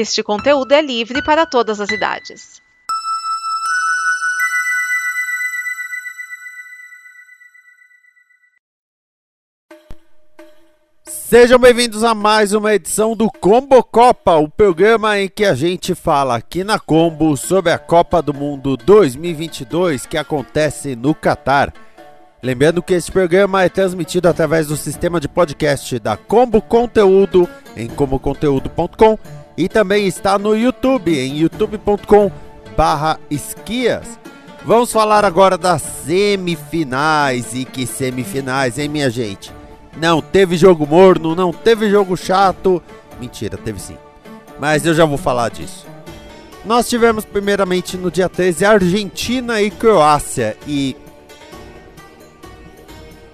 Este conteúdo é livre para todas as idades. Sejam bem-vindos a mais uma edição do Combo Copa, o programa em que a gente fala aqui na Combo sobre a Copa do Mundo 2022 que acontece no Catar. Lembrando que este programa é transmitido através do sistema de podcast da Combo Conteúdo em comboconteúdo.com e também está no YouTube em youtube.com barra esquias. Vamos falar agora das semifinais e que semifinais, hein minha gente? Não teve jogo morno, não teve jogo chato. Mentira, teve sim. Mas eu já vou falar disso. Nós tivemos primeiramente no dia 13 Argentina e Croácia e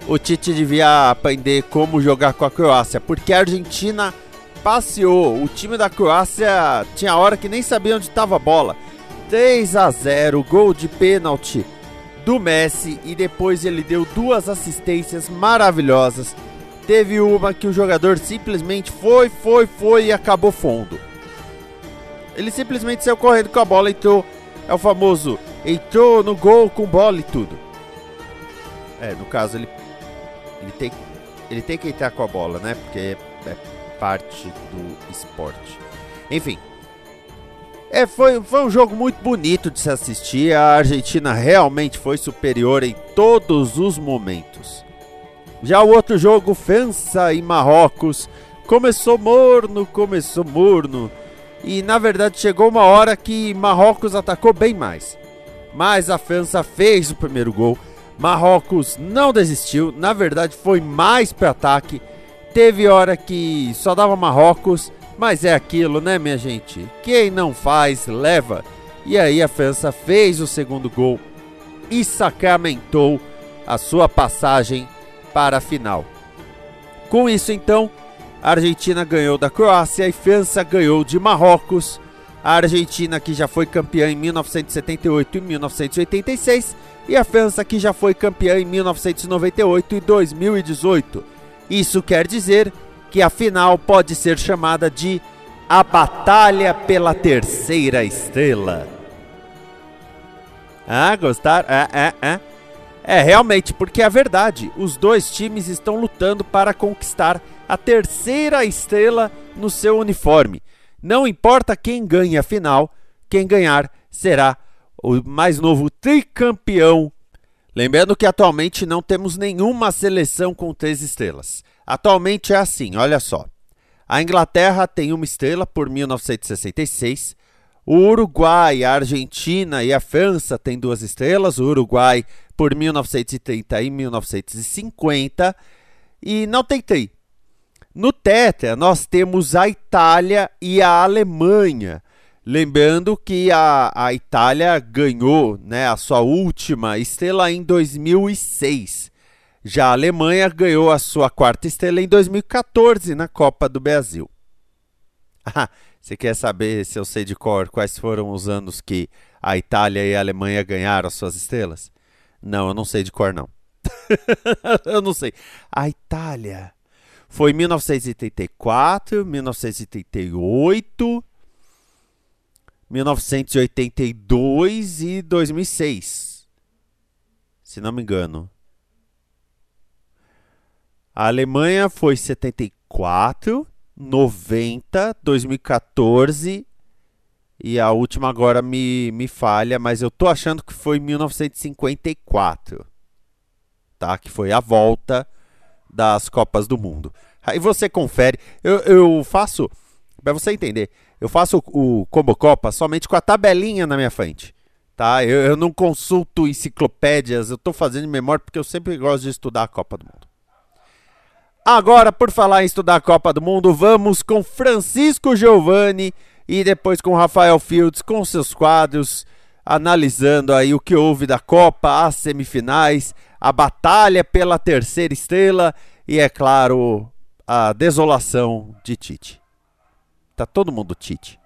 o Tite devia aprender como jogar com a Croácia, porque a Argentina passeou. O time da Croácia tinha hora que nem sabia onde estava a bola. 3 a 0, gol de pênalti do Messi e depois ele deu duas assistências maravilhosas. Teve uma que o jogador simplesmente foi, foi, foi e acabou fundo. Ele simplesmente saiu correndo com a bola entrou. É o famoso entrou no gol com bola e tudo. É, no caso ele ele tem, ele tem que entrar com a bola, né? Porque parte do esporte. Enfim. É, foi, foi um jogo muito bonito de se assistir. A Argentina realmente foi superior em todos os momentos. Já o outro jogo, França e Marrocos, começou morno, começou morno. E na verdade chegou uma hora que Marrocos atacou bem mais. Mas a França fez o primeiro gol Marrocos não desistiu, na verdade foi mais para ataque. Teve hora que só dava Marrocos, mas é aquilo, né, minha gente? Quem não faz, leva. E aí a França fez o segundo gol e sacramentou a sua passagem para a final. Com isso, então, a Argentina ganhou da Croácia e França ganhou de Marrocos. A Argentina, que já foi campeã em 1978 e 1986, e a França que já foi campeã em 1998 e 2018. Isso quer dizer que a final pode ser chamada de a Batalha pela Terceira Estrela. Ah, gostaram? É, é, é. É, realmente, porque é verdade. Os dois times estão lutando para conquistar a terceira estrela no seu uniforme. Não importa quem ganhe a final, quem ganhar será o mais novo tricampeão. Lembrando que atualmente não temos nenhuma seleção com três estrelas. Atualmente é assim, olha só. A Inglaterra tem uma estrela por 1966. O Uruguai, a Argentina e a França têm duas estrelas. O Uruguai por 1930 e 1950. E não tem tri. No Tetra, nós temos a Itália e a Alemanha. Lembrando que a, a Itália ganhou né, a sua última estrela em 2006. Já a Alemanha ganhou a sua quarta estrela em 2014 na Copa do Brasil. Ah, você quer saber se eu sei de cor quais foram os anos que a Itália e a Alemanha ganharam as suas estrelas? Não, eu não sei de cor não. eu não sei. A Itália foi 1984, 1988 1982 e 2006. Se não me engano. A Alemanha foi 74, 90, 2014 e a última agora me, me falha, mas eu tô achando que foi 1954. Tá? Que foi a volta das Copas do Mundo. Aí você confere. Eu, eu faço, para você entender, eu faço o, Combo Copa somente com a tabelinha na minha frente. Tá? Eu, eu não consulto enciclopédias, eu estou fazendo memória porque eu sempre gosto de estudar a Copa do Mundo. Agora, por falar em estudar a Copa do Mundo, vamos com Francisco Giovanni e depois com Rafael Fields com seus quadros, analisando aí o que houve da Copa, as semifinais, a batalha pela terceira estrela e, é claro, a desolação de Tite. Tá todo mundo Tite.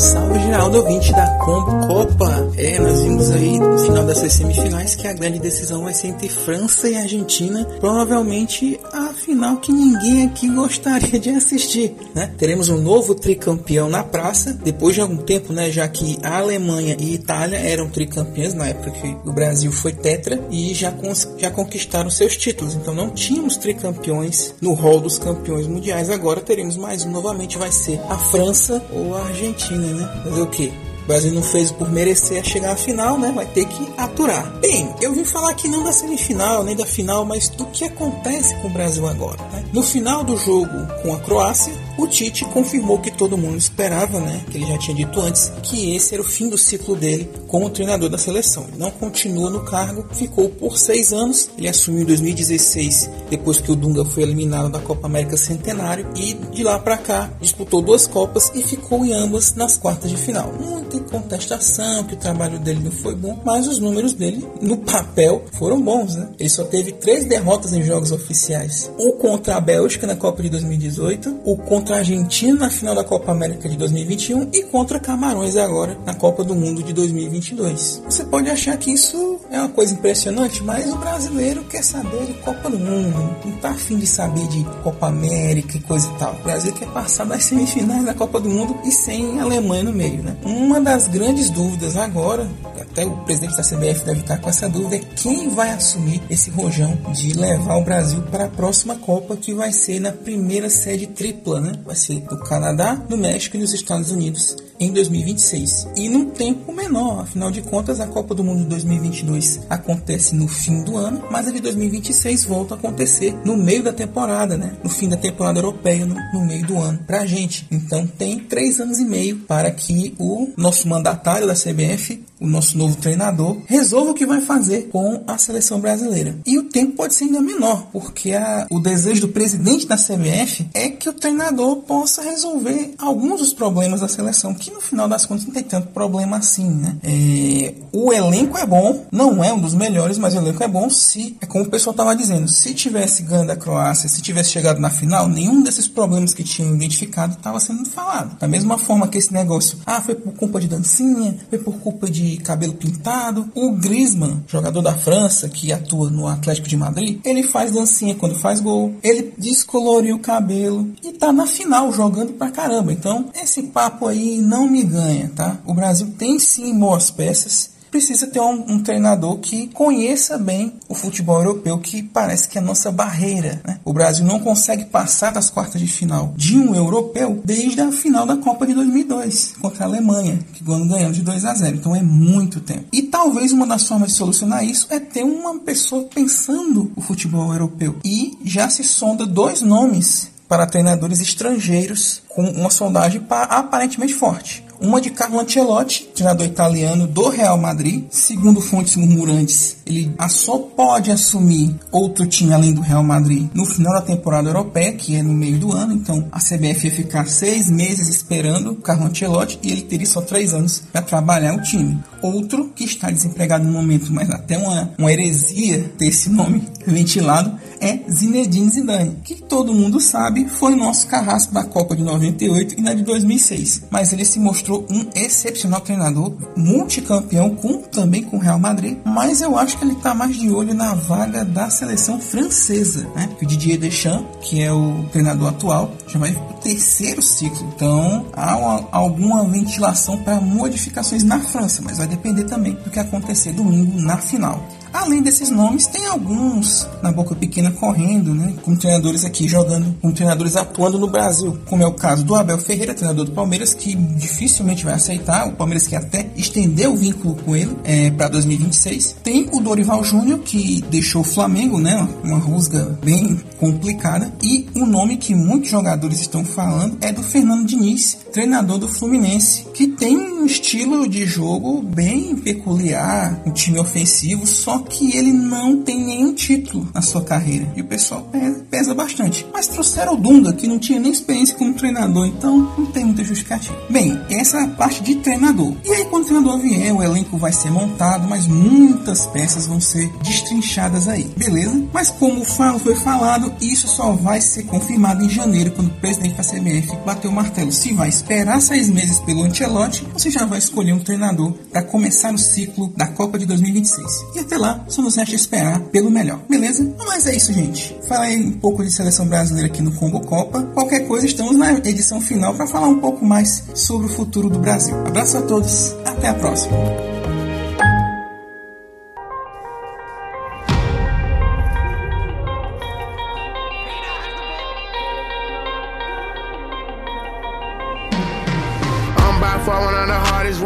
Salve Geraldo, ouvinte da Copa. É, nós vimos aí no final dessas semifinais que a grande decisão vai ser entre França e Argentina. Provavelmente a final que ninguém aqui gostaria de assistir, né? Teremos um novo tricampeão na praça, depois de algum tempo, né? Já que a Alemanha e a Itália eram tricampeãs na época que o Brasil foi tetra e já, já conquistaram seus títulos. Então não tínhamos tricampeões no hall dos campeões mundiais. Agora teremos mais um. Novamente vai ser a França ou a Argentina, né? Fazer o quê? O Brasil não fez por merecer chegar à final, né? Vai ter que aturar. Bem, eu vim falar aqui não da semifinal, nem da final, mas do que acontece com o Brasil agora. Né? No final do jogo com a Croácia, o Tite confirmou que todo mundo esperava, né? Que ele já tinha dito antes, que esse era o fim do ciclo dele como treinador da seleção. Ele não continua no cargo, ficou por seis anos. Ele assumiu em 2016, depois que o Dunga foi eliminado da Copa América Centenário, e de lá para cá disputou duas Copas e ficou em ambas nas quartas de final. Muita contestação que o trabalho dele não foi bom, mas os números dele no papel foram bons, né? Ele só teve três derrotas em jogos oficiais: o contra a Bélgica na Copa de 2018, o contra contra a Argentina na final da Copa América de 2021 e contra Camarões agora na Copa do Mundo de 2022. Você pode achar que isso é uma coisa impressionante, mas o brasileiro quer saber de Copa do Mundo, não tá afim de saber de Copa América e coisa e tal. O Brasil quer passar das semifinais da Copa do Mundo e sem Alemanha no meio, né? Uma das grandes dúvidas agora, até o presidente da CBF deve estar com essa dúvida, é quem vai assumir esse rojão de levar o Brasil para a próxima Copa que vai ser na primeira sede tripla, né? vai ser no Canadá, no México e nos Estados Unidos em 2026 e num tempo menor. Afinal de contas, a Copa do Mundo de 2022 acontece no fim do ano, mas a de 2026 volta a acontecer no meio da temporada, né? No fim da temporada europeia, no, no meio do ano, pra gente. Então tem três anos e meio para que o nosso mandatário da CBF o nosso novo treinador, resolva o que vai fazer com a seleção brasileira. E o tempo pode ser ainda menor, porque a, o desejo do presidente da CBF é que o treinador possa resolver alguns dos problemas da seleção, que no final das contas não tem tanto problema assim, né? É, o elenco é bom, não é um dos melhores, mas o elenco é bom se, é como o pessoal estava dizendo, se tivesse ganho da Croácia, se tivesse chegado na final, nenhum desses problemas que tinham identificado estava sendo falado. Da mesma forma que esse negócio, ah, foi por culpa de dancinha, foi por culpa de cabelo pintado. O Griezmann, jogador da França, que atua no Atlético de Madrid, ele faz dancinha quando faz gol, ele descoloriu o cabelo e tá na final jogando pra caramba. Então, esse papo aí não me ganha, tá? O Brasil tem sim boas peças precisa ter um, um, treinador que conheça bem o futebol europeu, que parece que é a nossa barreira. Né? O Brasil não consegue passar das quartas de final de um europeu desde a final da Copa de 2002 contra a Alemanha, que quando ganhamos de 2 a 0. Então é muito tempo. E talvez uma das formas de solucionar isso é ter uma pessoa pensando o futebol europeu. E já se sonda dois nomes para treinadores estrangeiros com uma sondagem aparentemente forte. Uma de Carlo Ancelotti, treinador italiano do Real Madrid. Segundo fontes murmurantes, ele só pode assumir outro time além do Real Madrid no final da temporada europeia, que é no meio do ano. Então a CBF ia ficar seis meses esperando o Carlo Ancelotti e ele teria só três anos para trabalhar o time. Outro que está desempregado no momento, mas até uma, uma heresia ter esse nome ventilado, é Zinedine Zidane, que todo mundo sabe foi nosso carrasco da Copa de 98 e na de 2006. Mas ele se mostrou um excepcional treinador, multicampeão com, também com o Real Madrid, mas eu acho que ele está mais de olho na vaga da seleção francesa, né? Que o Didier Deschamps, que é o treinador atual, já vai o terceiro ciclo. Então há uma, alguma ventilação para modificações na França, mas vai depender também do que acontecer domingo na final. Além desses nomes, tem alguns na boca pequena correndo, né? Como treinadores aqui jogando, como treinadores atuando no Brasil, como é o caso do Abel Ferreira, treinador do Palmeiras, que dificilmente vai aceitar. O Palmeiras quer até estender o vínculo com ele é, para 2026. Tem o Dorival Júnior, que deixou o Flamengo, né? Uma rusga bem complicada. E o nome que muitos jogadores estão falando é do Fernando Diniz, treinador do Fluminense, que tem um estilo de jogo bem peculiar, um time ofensivo, só que ele não tem nenhum título na sua carreira. E o pessoal pesa bastante. Mas trouxeram o Dunga, que não tinha nem experiência como treinador, então não tem muita justificativa. Bem, essa é a parte de treinador. E aí, quando o treinador vier, o elenco vai ser montado, mas muitas peças vão ser destrinchadas aí, beleza? Mas como foi falado, isso só vai ser confirmado em janeiro, quando o presidente da CBF bateu o martelo. Se vai esperar seis meses pelo Ancelotti, você já vai escolher um treinador para começar o ciclo da Copa de 2026. E até lá, só nos resta esperar pelo melhor, beleza? Mas é isso, gente. Falei um pouco de seleção brasileira aqui no Combo Copa. Qualquer coisa, estamos na edição final para falar um pouco mais sobre o futuro do Brasil. Abraço a todos, até a próxima.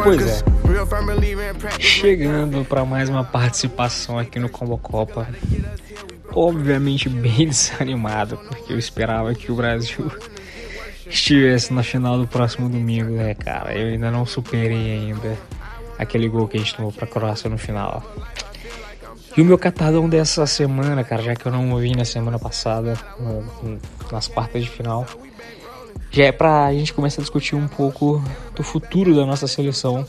Pois é. Chegando para mais uma participação aqui no Combo Copa. Obviamente bem desanimado, porque eu esperava que o Brasil estivesse na final do próximo domingo, né, cara? Eu ainda não superei ainda aquele gol que a gente tomou pra Croácia no final. E o meu catadão dessa semana, cara, já que eu não ouvi na semana passada, nas quartas de final, já é pra gente começar a discutir um pouco do futuro da nossa seleção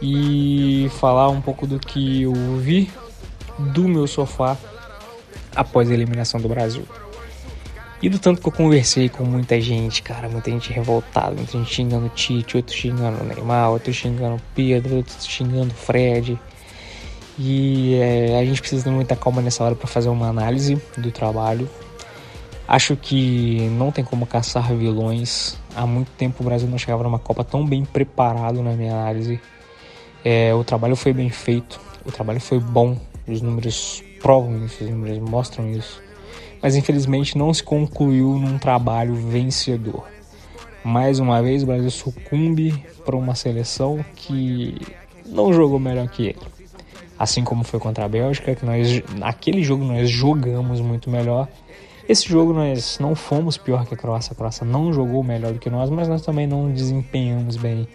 e falar um pouco do que eu vi do meu sofá após a eliminação do Brasil. E do tanto que eu conversei com muita gente, cara, muita gente revoltada, muita gente xingando o Tite, outros xingando o Neymar, outros xingando o Pedro, outros xingando o Fred. E é, a gente precisa ter muita calma nessa hora para fazer uma análise do trabalho. Acho que não tem como caçar vilões. Há muito tempo o Brasil não chegava numa Copa tão bem preparado na minha análise. É, o trabalho foi bem feito, o trabalho foi bom, os números provam isso, números mostram isso mas infelizmente não se concluiu num trabalho vencedor. Mais uma vez o Brasil sucumbe para uma seleção que não jogou melhor que ele. Assim como foi contra a Bélgica, que nós naquele jogo nós jogamos muito melhor. Esse jogo nós não fomos pior que a Croácia, a Croácia não jogou melhor do que nós, mas nós também não desempenhamos bem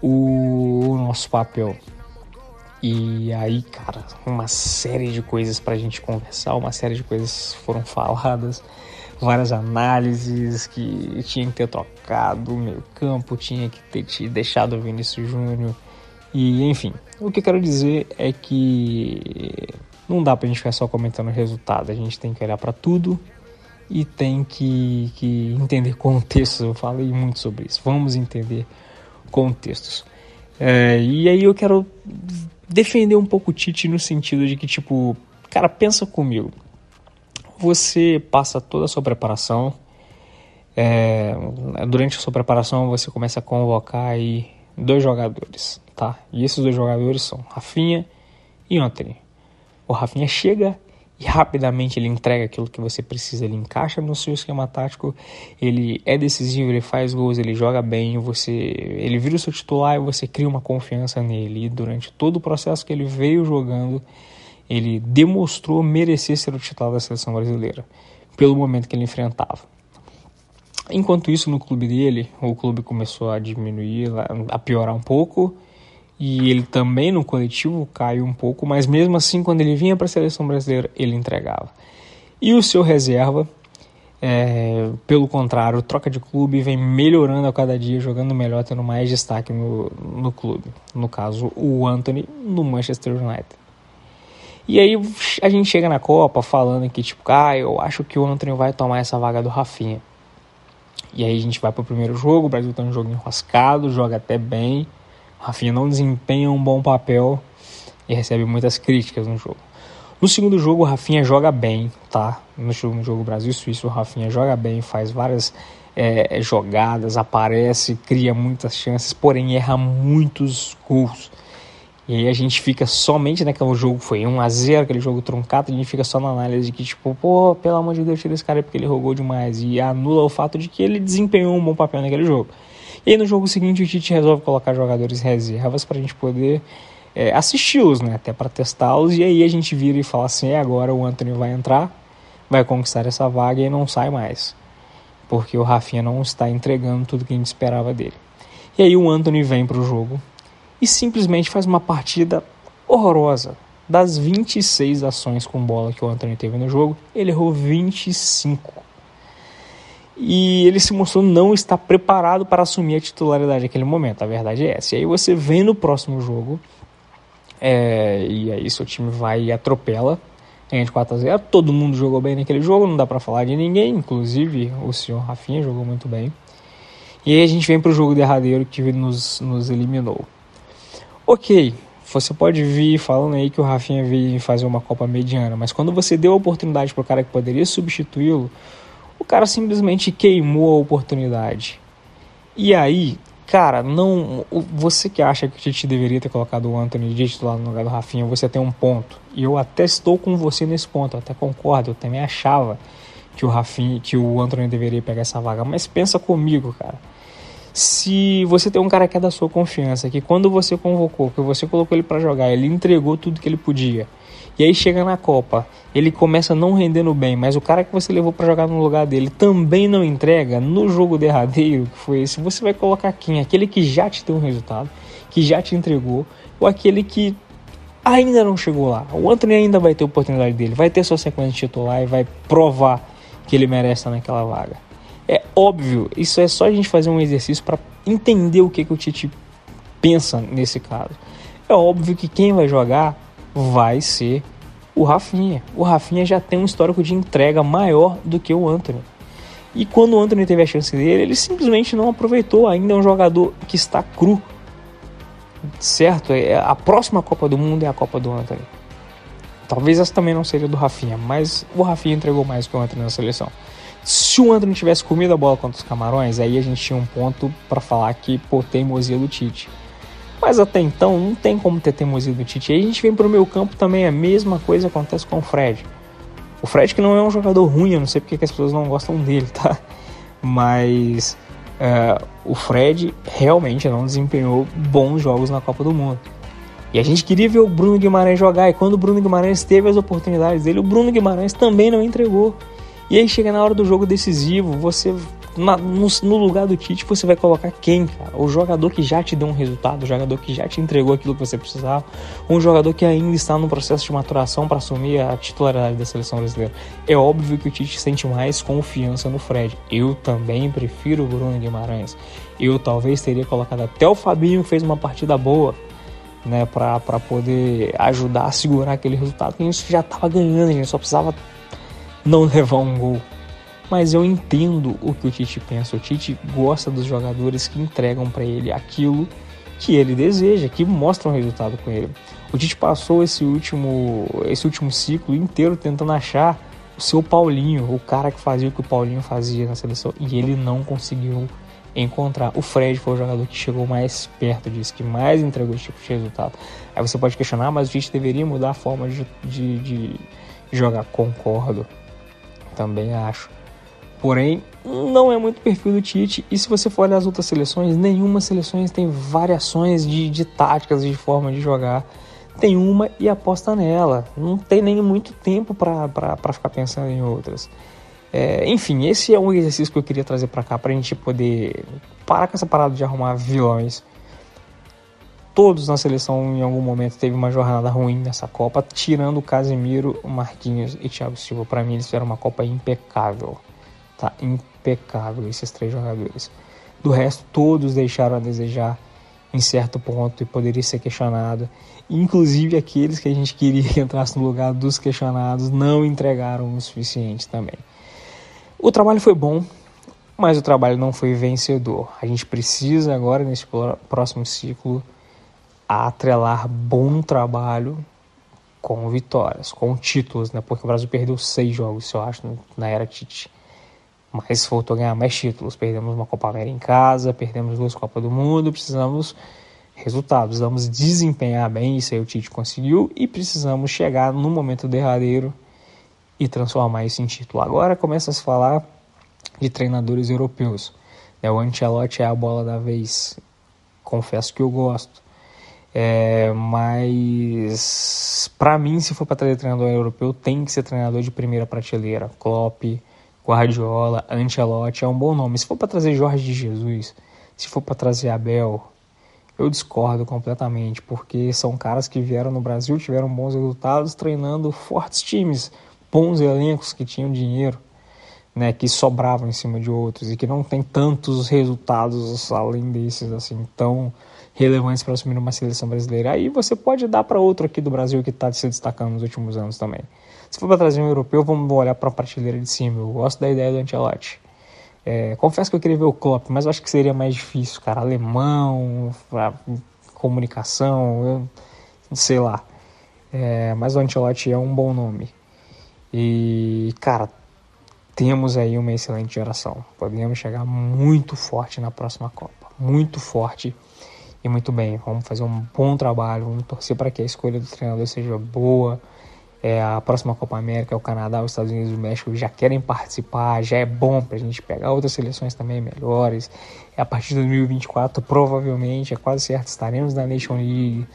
o nosso papel. E aí, cara, uma série de coisas pra gente conversar, uma série de coisas foram faladas, várias análises que tinha que ter trocado meio campo, tinha que ter te deixado o Vinícius Júnior. E enfim, o que eu quero dizer é que não dá pra gente ficar só comentando o resultado, a gente tem que olhar para tudo e tem que, que entender contextos. Eu falei muito sobre isso. Vamos entender contextos. É, e aí eu quero defender um pouco o Tite no sentido de que, tipo, cara, pensa comigo. Você passa toda a sua preparação. É, durante a sua preparação você começa a convocar aí dois jogadores, tá? E esses dois jogadores são Rafinha e Anthony. O Rafinha chega e rapidamente ele entrega aquilo que você precisa, ele encaixa no seu esquema tático, ele é decisivo, ele faz gols, ele joga bem, você, ele vira o seu titular e você cria uma confiança nele. E durante todo o processo que ele veio jogando, ele demonstrou merecer ser o titular da seleção brasileira, pelo momento que ele enfrentava. Enquanto isso, no clube dele, o clube começou a diminuir, a piorar um pouco, e ele também no coletivo caiu um pouco, mas mesmo assim, quando ele vinha para a seleção brasileira, ele entregava. E o seu reserva, é, pelo contrário, troca de clube vem melhorando a cada dia, jogando melhor, tendo mais destaque no, no clube. No caso, o Anthony no Manchester United. E aí a gente chega na Copa falando que, tipo, ah, eu acho que o Anthony vai tomar essa vaga do Rafinha. E aí a gente vai para o primeiro jogo, o Brasil tá um jogo enroscado, joga até bem. Rafinha não desempenha um bom papel e recebe muitas críticas no jogo. No segundo jogo, o Rafinha joga bem, tá? No jogo Brasil-Suíça, o Rafinha joga bem, faz várias é, jogadas, aparece, cria muitas chances, porém erra muitos gols. E aí a gente fica somente naquele jogo, foi 1 a 0 aquele jogo truncado, a gente fica só na análise de que, tipo, pô, pelo amor de Deus, tira esse cara porque ele jogou demais. E anula o fato de que ele desempenhou um bom papel naquele jogo. E no jogo seguinte o Tite resolve colocar jogadores reservas para a gente poder é, assisti-los, né? Até para testá-los. E aí a gente vira e fala assim: é, agora o Anthony vai entrar, vai conquistar essa vaga e não sai mais. Porque o Rafinha não está entregando tudo que a gente esperava dele. E aí o Anthony vem para o jogo e simplesmente faz uma partida horrorosa. Das 26 ações com bola que o Anthony teve no jogo, ele errou 25. E ele se mostrou não estar preparado para assumir a titularidade naquele momento. A verdade é essa. E aí você vem no próximo jogo, é, e aí seu time vai e atropela, ganha de 4 a 0 Todo mundo jogou bem naquele jogo, não dá para falar de ninguém, inclusive o senhor Rafinha jogou muito bem. E aí a gente vem para o jogo derradeiro que nos, nos eliminou. Ok, você pode vir falando aí que o Rafinha veio fazer uma Copa mediana, mas quando você deu a oportunidade para o cara que poderia substituí-lo, o cara simplesmente queimou a oportunidade. E aí, cara, não. Você que acha que o Tite deveria ter colocado o Anthony de titular no lugar do Rafinha, você tem um ponto. E eu até estou com você nesse ponto, até concordo, eu também achava que o Rafinha, que o Anthony deveria pegar essa vaga. Mas pensa comigo, cara se você tem um cara que é da sua confiança, que quando você convocou, que você colocou ele para jogar, ele entregou tudo que ele podia. E aí chega na Copa, ele começa não rendendo bem, mas o cara que você levou para jogar no lugar dele também não entrega no jogo derradeiro, que foi esse, você vai colocar quem? Aquele que já te deu um resultado, que já te entregou, ou aquele que ainda não chegou lá. O Anthony ainda vai ter oportunidade dele, vai ter sua sequência titular e vai provar que ele merece estar naquela vaga. É óbvio, isso é só a gente fazer um exercício para entender o que, que o Tite pensa nesse caso. É óbvio que quem vai jogar vai ser o Rafinha. O Rafinha já tem um histórico de entrega maior do que o Anthony. E quando o Anthony teve a chance dele, ele simplesmente não aproveitou. Ainda é um jogador que está cru. Certo? É, a próxima Copa do Mundo é a Copa do Anthony. Talvez essa também não seja do Rafinha, mas o Rafinha entregou mais que o Anthony na seleção. Se o Anthony tivesse comido a bola contra os Camarões, aí a gente tinha um ponto para falar que, pô, teimosia do Tite. Mas até então não tem como ter teimosia do Tite. Aí a gente vem pro meu campo também, a mesma coisa acontece com o Fred. O Fred que não é um jogador ruim, eu não sei porque as pessoas não gostam dele, tá? Mas uh, o Fred realmente não desempenhou bons jogos na Copa do Mundo. E a gente queria ver o Bruno Guimarães jogar, e quando o Bruno Guimarães teve as oportunidades dele, o Bruno Guimarães também não entregou. E aí chega na hora do jogo decisivo, você na, no, no, lugar do Tite você vai colocar quem, cara? O jogador que já te deu um resultado, o jogador que já te entregou aquilo que você precisava, um jogador que ainda está no processo de maturação para assumir a titularidade da seleção brasileira. É óbvio que o Tite sente mais confiança no Fred. Eu também prefiro o Bruno Guimarães. Eu talvez teria colocado até o Fabinho que fez uma partida boa. Né, para poder ajudar a segurar aquele resultado que a gente já estava ganhando, a gente só precisava não levar um gol. Mas eu entendo o que o Tite pensa. O Tite gosta dos jogadores que entregam para ele aquilo que ele deseja, que mostram um resultado com ele. O Tite passou esse último, esse último ciclo inteiro tentando achar o seu Paulinho, o cara que fazia o que o Paulinho fazia na seleção, e ele não conseguiu encontrar. O Fred foi o jogador que chegou mais perto disso, que mais entregou esse tipo de resultado. Aí você pode questionar, mas o Tite deveria mudar a forma de, de, de jogar. Concordo também acho. Porém, não é muito perfil do Tite. E se você for olhar as outras seleções, nenhuma seleções tem variações de, de táticas, de forma de jogar. Tem uma e aposta nela. Não tem nem muito tempo para ficar pensando em outras. É, enfim, esse é um exercício que eu queria trazer para cá, para a gente poder parar com essa parada de arrumar vilões todos na seleção em algum momento teve uma jornada ruim nessa Copa, tirando o Casemiro, Marquinhos e Thiago Silva. Para mim eles fizeram uma Copa impecável, tá? Impecável esses três jogadores. Do resto todos deixaram a desejar em certo ponto e poderia ser questionado. Inclusive aqueles que a gente queria que entrasse no lugar dos questionados não entregaram o suficiente também. O trabalho foi bom, mas o trabalho não foi vencedor. A gente precisa agora nesse próximo ciclo atrelar bom trabalho com vitórias, com títulos, né? Porque o Brasil perdeu seis jogos, eu acho, na era Tite. Mas voltou a ganhar mais títulos. Perdemos uma Copa América em casa, perdemos duas Copas do Mundo, precisamos resultados, precisamos desempenhar bem, isso aí o Tite conseguiu, e precisamos chegar no momento derradeiro e transformar isso em título. Agora começa a se falar de treinadores europeus. Né? O Ancelotti é a bola da vez. Confesso que eu gosto. É, mas para mim, se for para trazer treinador europeu, tem que ser treinador de primeira prateleira. Klopp, Guardiola, Ancelotti é um bom nome. Se for para trazer Jorge de Jesus, se for para trazer Abel, Eu discordo completamente, porque são caras que vieram no Brasil, tiveram bons resultados treinando fortes times, bons elencos que tinham dinheiro, né, que sobravam em cima de outros e que não tem tantos resultados além desses assim tão relevantes para assumir uma seleção brasileira. Aí você pode dar para outro aqui do Brasil que está se destacando nos últimos anos também. Se for para trazer um europeu, vamos olhar para a prateleira de cima. Eu gosto da ideia do Ancelotti. É, confesso que eu queria ver o Klopp, mas eu acho que seria mais difícil, cara. Alemão, comunicação, eu, sei lá. É, mas o Ancelotti é um bom nome. E, cara, temos aí uma excelente geração. Podemos chegar muito forte na próxima Copa. Muito forte e muito bem. Vamos fazer um bom trabalho, vamos torcer para que a escolha do treinador seja boa. É, a próxima Copa América, o Canadá, os Estados Unidos e o México já querem participar, já é bom para a gente pegar outras seleções também melhores. É, a partir de 2024, provavelmente, é quase certo, estaremos na Nation League.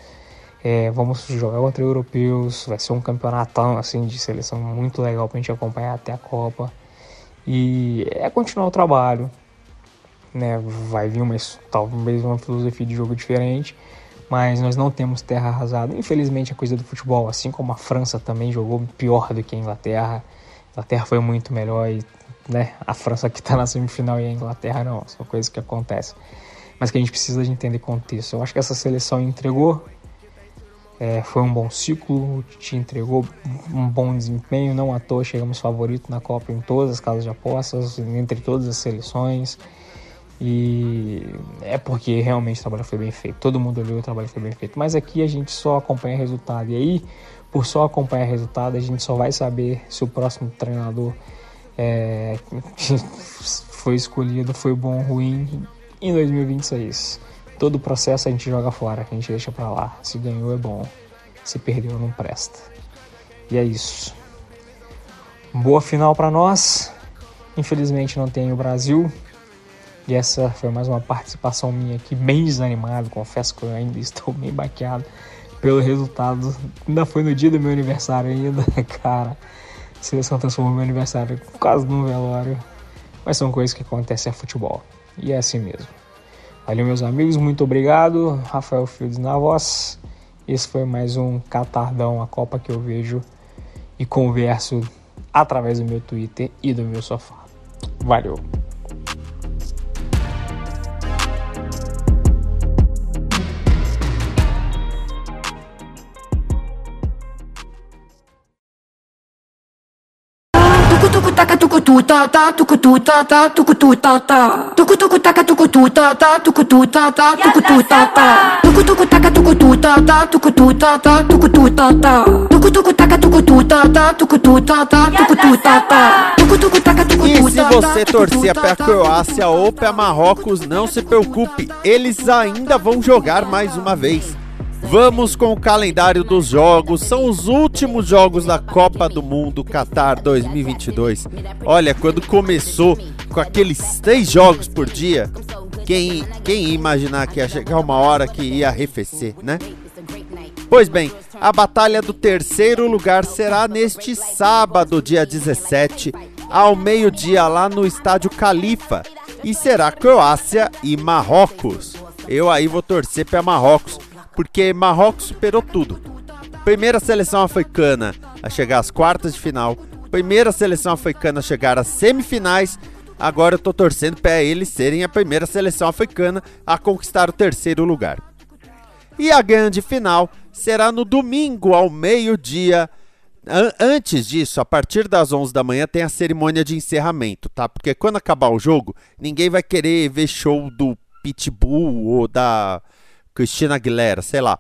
É, vamos jogar contra europeus, vai ser um campeonatão assim, de seleção muito legal para a gente acompanhar até a Copa. E é continuar o trabalho, né? Vai vir uma, talvez uma filosofia de jogo diferente, mas nós não temos terra arrasada. Infelizmente, a coisa do futebol, assim como a França também jogou pior do que a Inglaterra. A Inglaterra foi muito melhor e né, a França que está na semifinal e a Inglaterra não. São coisas que acontecem. Mas que a gente precisa de entender contexto. Eu acho que essa seleção entregou. É, foi um bom ciclo, te entregou um bom desempenho, não à toa chegamos favorito na Copa em todas as casas de apostas, entre todas as seleções. E é porque realmente o trabalho foi bem feito. Todo mundo olhou o trabalho foi bem feito. Mas aqui a gente só acompanha resultado. E aí, por só acompanhar resultado, a gente só vai saber se o próximo treinador é, foi escolhido, foi bom ou ruim em 2026. Todo o processo a gente joga fora, a gente deixa pra lá. Se ganhou é bom, se perdeu não presta. E é isso. Boa final para nós. Infelizmente não tem o Brasil, e essa foi mais uma participação minha aqui, bem desanimado. Confesso que eu ainda estou bem baqueado pelo resultado. Ainda foi no dia do meu aniversário ainda, cara. A seleção transformou meu aniversário quase num velório. Mas são coisas que acontecem a futebol. E é assim mesmo. Valeu, meus amigos. Muito obrigado. Rafael Fields na voz. Esse foi mais um Catardão, a Copa que eu vejo e converso através do meu Twitter e do meu sofá. Valeu! Tu ta ta tuku tu ta ta tuku tu ta ta tuku tuku taka tuku tu ta ta tuku tu ta ta tuku tu ta ta tuku tuku taka tuku tu ta ta tuku tu ta ta tuku tu ta ta tuku tuku taka tuku E se você torcia pra Croácia ou pra Marrocos, não se preocupe, eles ainda vão jogar mais uma vez. Vamos com o calendário dos jogos. São os últimos jogos da Copa do Mundo Qatar 2022. Olha, quando começou com aqueles três jogos por dia, quem, quem ia imaginar que ia chegar uma hora que ia arrefecer, né? Pois bem, a batalha do terceiro lugar será neste sábado, dia 17, ao meio-dia, lá no estádio Califa. E será Croácia e Marrocos. Eu aí vou torcer para Marrocos porque Marrocos superou tudo. Primeira seleção africana a chegar às quartas de final, primeira seleção africana a chegar às semifinais. Agora eu tô torcendo para eles serem a primeira seleção africana a conquistar o terceiro lugar. E a grande final será no domingo ao meio-dia. Antes disso, a partir das 11 da manhã tem a cerimônia de encerramento, tá? Porque quando acabar o jogo, ninguém vai querer ver show do Pitbull ou da Cristina Aguilera, sei lá.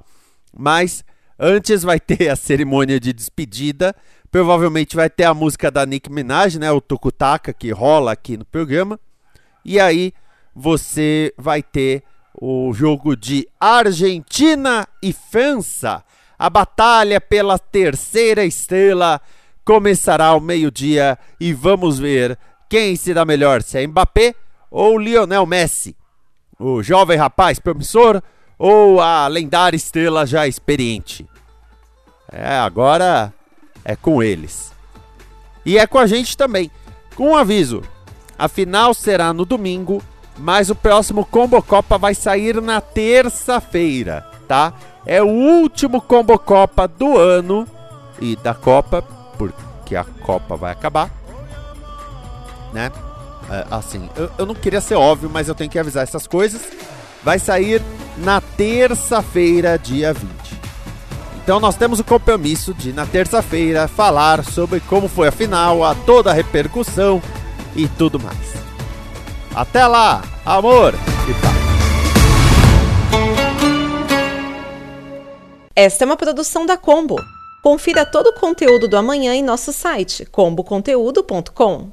Mas antes vai ter a cerimônia de despedida. Provavelmente vai ter a música da Nick Minaj, né? O Tukutaka, que rola aqui no programa. E aí você vai ter o jogo de Argentina e França. A batalha pela terceira estrela começará ao meio-dia e vamos ver quem se dá melhor, se é Mbappé ou Lionel Messi. O jovem rapaz promissor ou a lendária estrela já experiente? É, agora é com eles. E é com a gente também. Com um aviso: a final será no domingo mas o próximo Combo Copa vai sair na terça-feira, tá? É o último Combo Copa do ano e da Copa, porque a Copa vai acabar, né? É, assim, eu, eu não queria ser óbvio, mas eu tenho que avisar essas coisas. Vai sair na terça-feira, dia 20. Então nós temos o compromisso de, na terça-feira, falar sobre como foi a final, a toda a repercussão e tudo mais. Até lá, amor e paz. Esta é uma produção da Combo. Confira todo o conteúdo do amanhã em nosso site comboconteúdo.com.